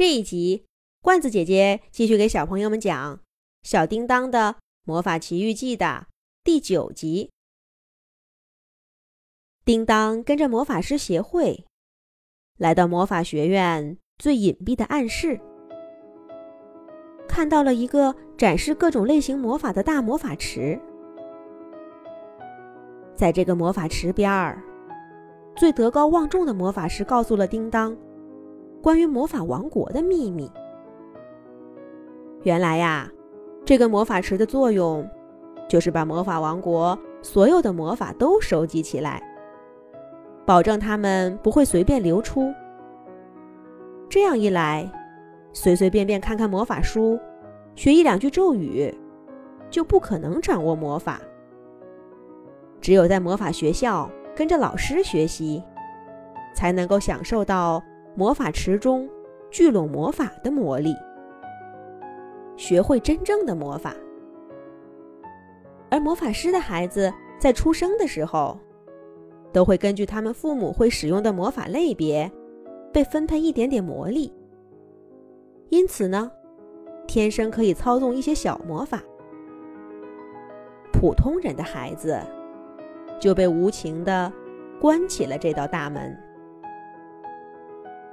这一集，罐子姐姐继续给小朋友们讲《小叮当的魔法奇遇记》的第九集。叮当跟着魔法师协会，来到魔法学院最隐蔽的暗室，看到了一个展示各种类型魔法的大魔法池。在这个魔法池边儿，最德高望重的魔法师告诉了叮当。关于魔法王国的秘密。原来呀，这个魔法池的作用，就是把魔法王国所有的魔法都收集起来，保证它们不会随便流出。这样一来，随随便便看看魔法书，学一两句咒语，就不可能掌握魔法。只有在魔法学校跟着老师学习，才能够享受到。魔法池中聚拢魔法的魔力，学会真正的魔法。而魔法师的孩子在出生的时候，都会根据他们父母会使用的魔法类别，被分配一点点魔力。因此呢，天生可以操纵一些小魔法。普通人的孩子就被无情的关起了这道大门。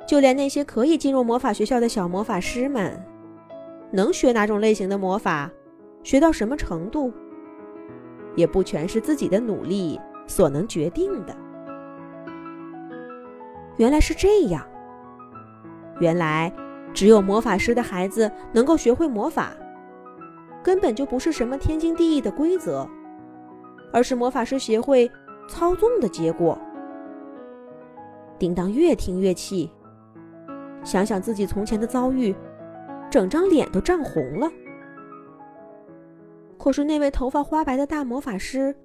就连那些可以进入魔法学校的小魔法师们，能学哪种类型的魔法，学到什么程度，也不全是自己的努力所能决定的。原来是这样。原来，只有魔法师的孩子能够学会魔法，根本就不是什么天经地义的规则，而是魔法师协会操纵的结果。叮当越听越气。想想自己从前的遭遇，整张脸都涨红了。可是那位头发花白的大魔法师，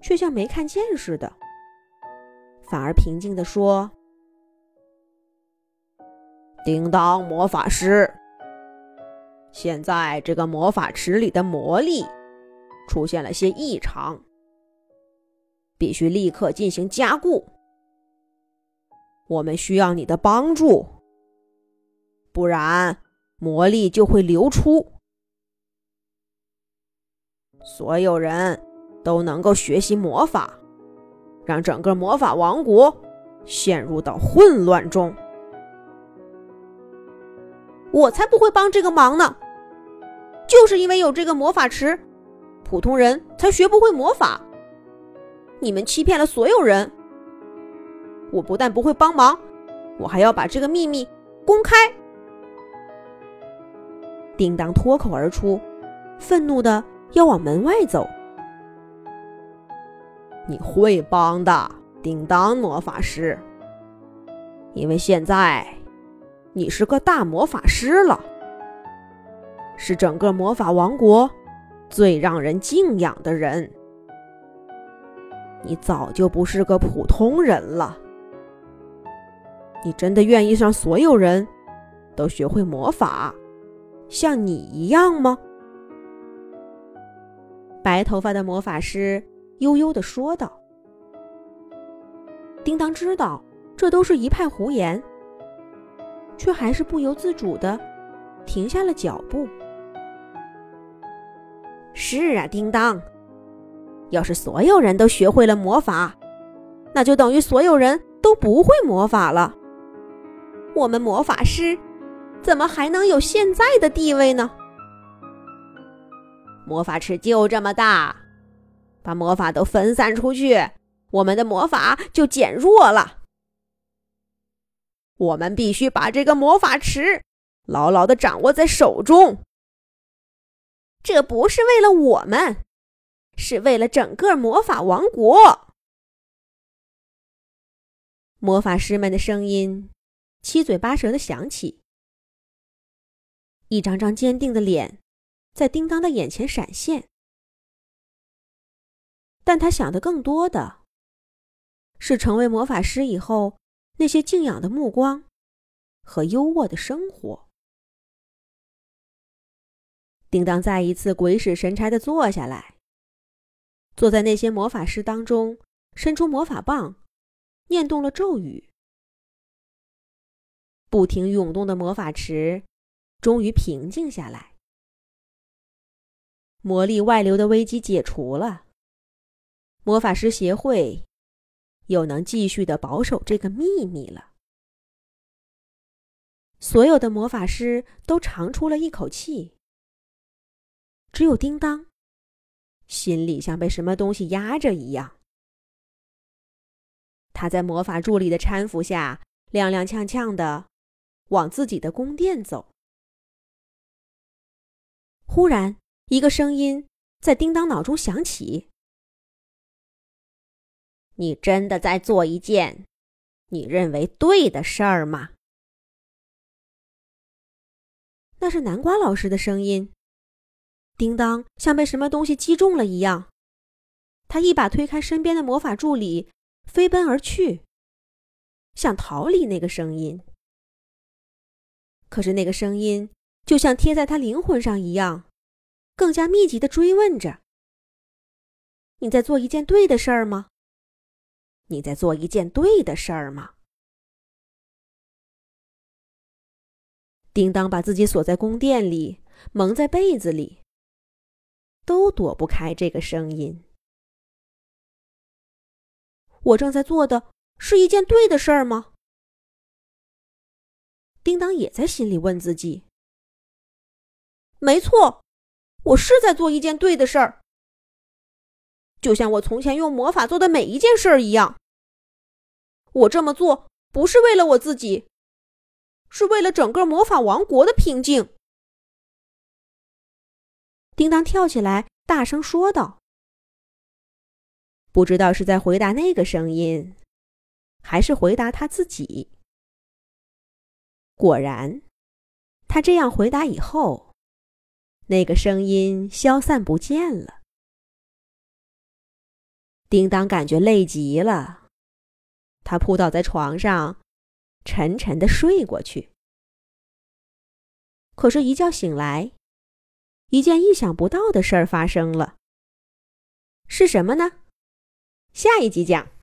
却像没看见似的，反而平静地说：“叮当魔法师，现在这个魔法池里的魔力出现了些异常，必须立刻进行加固。我们需要你的帮助。”不然，魔力就会流出。所有人都能够学习魔法，让整个魔法王国陷入到混乱中。我才不会帮这个忙呢！就是因为有这个魔法池，普通人才学不会魔法。你们欺骗了所有人。我不但不会帮忙，我还要把这个秘密公开。叮当脱口而出，愤怒的要往门外走。你会帮的，叮当魔法师，因为现在你是个大魔法师了，是整个魔法王国最让人敬仰的人。你早就不是个普通人了。你真的愿意让所有人都学会魔法？像你一样吗？白头发的魔法师悠悠的说道。叮当知道这都是一派胡言，却还是不由自主的停下了脚步。是啊，叮当，要是所有人都学会了魔法，那就等于所有人都不会魔法了。我们魔法师。怎么还能有现在的地位呢？魔法池就这么大，把魔法都分散出去，我们的魔法就减弱了。我们必须把这个魔法池牢牢的掌握在手中。这不是为了我们，是为了整个魔法王国。魔法师们的声音七嘴八舌的响起。一张张坚定的脸，在叮当的眼前闪现，但他想的更多的是成为魔法师以后那些敬仰的目光和优渥的生活。叮当再一次鬼使神差的坐下来，坐在那些魔法师当中，伸出魔法棒，念动了咒语。不停涌动的魔法池终于平静下来，魔力外流的危机解除了。魔法师协会又能继续的保守这个秘密了。所有的魔法师都长出了一口气，只有叮当，心里像被什么东西压着一样。他在魔法助理的搀扶下，踉踉跄跄的往自己的宫殿走。忽然，一个声音在叮当脑中响起：“你真的在做一件你认为对的事儿吗？”那是南瓜老师的声音。叮当像被什么东西击中了一样，他一把推开身边的魔法助理。飞奔而去，想逃离那个声音。可是那个声音就像贴在他灵魂上一样，更加密集的追问着：“你在做一件对的事儿吗？你在做一件对的事儿吗？”叮当把自己锁在宫殿里，蒙在被子里，都躲不开这个声音。我正在做的是一件对的事儿吗？叮当也在心里问自己。没错，我是在做一件对的事儿，就像我从前用魔法做的每一件事儿一样。我这么做不是为了我自己，是为了整个魔法王国的平静。叮当跳起来，大声说道。不知道是在回答那个声音，还是回答他自己。果然，他这样回答以后，那个声音消散不见了。叮当感觉累极了，他扑倒在床上，沉沉的睡过去。可是，一觉醒来，一件意想不到的事儿发生了。是什么呢？下一集讲。